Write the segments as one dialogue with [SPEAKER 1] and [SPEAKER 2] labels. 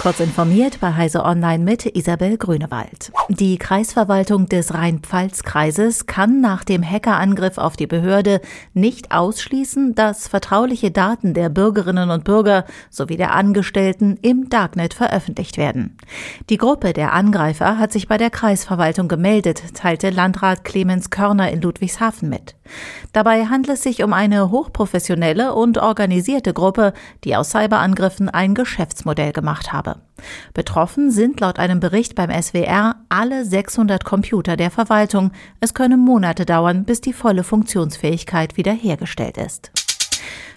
[SPEAKER 1] Kurz informiert bei Heise Online mit Isabel Grünewald. Die Kreisverwaltung des Rhein-Pfalz-Kreises kann nach dem Hackerangriff auf die Behörde nicht ausschließen, dass vertrauliche Daten der Bürgerinnen und Bürger sowie der Angestellten im Darknet veröffentlicht werden. Die Gruppe der Angreifer hat sich bei der Kreisverwaltung gemeldet, teilte Landrat Clemens Körner in Ludwigshafen mit. Dabei handelt es sich um eine hochprofessionelle und organisierte Gruppe, die aus Cyberangriffen ein Geschäftsmodell gemacht habe. Betroffen sind laut einem Bericht beim SWR alle 600 Computer der Verwaltung. Es könne Monate dauern, bis die volle Funktionsfähigkeit wiederhergestellt ist.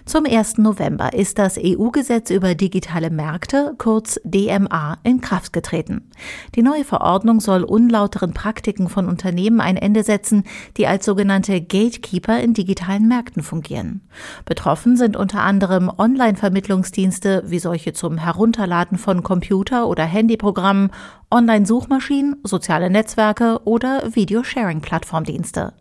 [SPEAKER 1] Zum 1. November ist das EU-Gesetz über digitale Märkte, kurz DMA, in Kraft getreten. Die neue Verordnung soll unlauteren Praktiken von Unternehmen ein Ende setzen, die als sogenannte Gatekeeper in digitalen Märkten fungieren. Betroffen sind unter anderem Online-Vermittlungsdienste wie solche zum Herunterladen von Computer- oder Handyprogrammen, Online-Suchmaschinen, soziale Netzwerke oder Video-Sharing-Plattformdienste.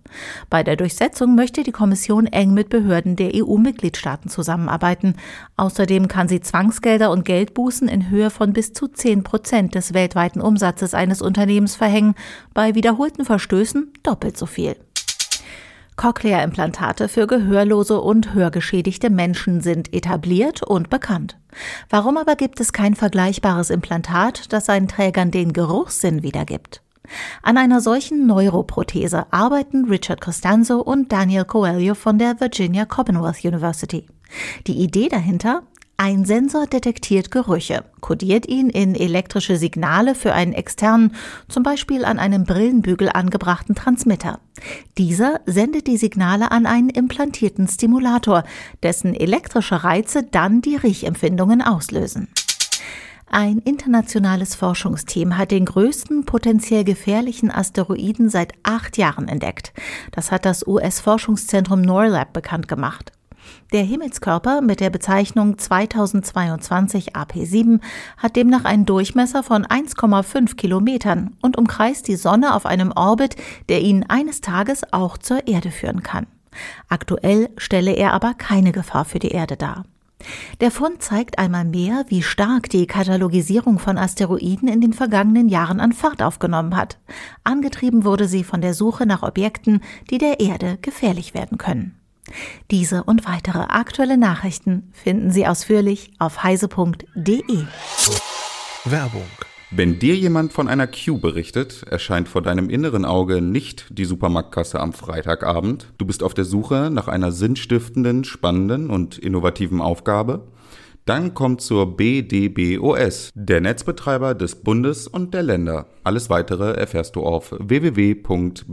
[SPEAKER 1] Bei der Durchsetzung möchte die Kommission eng mit Behörden der EU-Mitgliedstaaten zusammenarbeiten. Außerdem kann sie Zwangsgelder und Geldbußen in Höhe von bis zu 10 Prozent des weltweiten Umsatzes eines Unternehmens verhängen, bei wiederholten Verstößen doppelt so viel. Cochlea-Implantate für gehörlose und hörgeschädigte Menschen sind etabliert und bekannt. Warum aber gibt es kein vergleichbares Implantat, das seinen Trägern den Geruchssinn wiedergibt? An einer solchen Neuroprothese arbeiten Richard Costanzo und Daniel Coelho von der Virginia Commonwealth University. Die Idee dahinter? Ein Sensor detektiert Gerüche, kodiert ihn in elektrische Signale für einen externen, zum Beispiel an einem Brillenbügel angebrachten Transmitter. Dieser sendet die Signale an einen implantierten Stimulator, dessen elektrische Reize dann die Riechempfindungen auslösen. Ein internationales Forschungsteam hat den größten potenziell gefährlichen Asteroiden seit acht Jahren entdeckt. Das hat das US-Forschungszentrum NORLAB bekannt gemacht. Der Himmelskörper mit der Bezeichnung 2022 AP7 hat demnach einen Durchmesser von 1,5 Kilometern und umkreist die Sonne auf einem Orbit, der ihn eines Tages auch zur Erde führen kann. Aktuell stelle er aber keine Gefahr für die Erde dar. Der Fund zeigt einmal mehr, wie stark die Katalogisierung von Asteroiden in den vergangenen Jahren an Fahrt aufgenommen hat. Angetrieben wurde sie von der Suche nach Objekten, die der Erde gefährlich werden können. Diese und weitere aktuelle Nachrichten finden Sie ausführlich auf heise.de.
[SPEAKER 2] Werbung. Wenn dir jemand von einer Queue berichtet, erscheint vor deinem inneren Auge nicht die Supermarktkasse am Freitagabend. Du bist auf der Suche nach einer sinnstiftenden, spannenden und innovativen Aufgabe. Dann kommt zur BDBOS, der Netzbetreiber des Bundes und der Länder. Alles weitere erfährst du auf www.bdbos.de.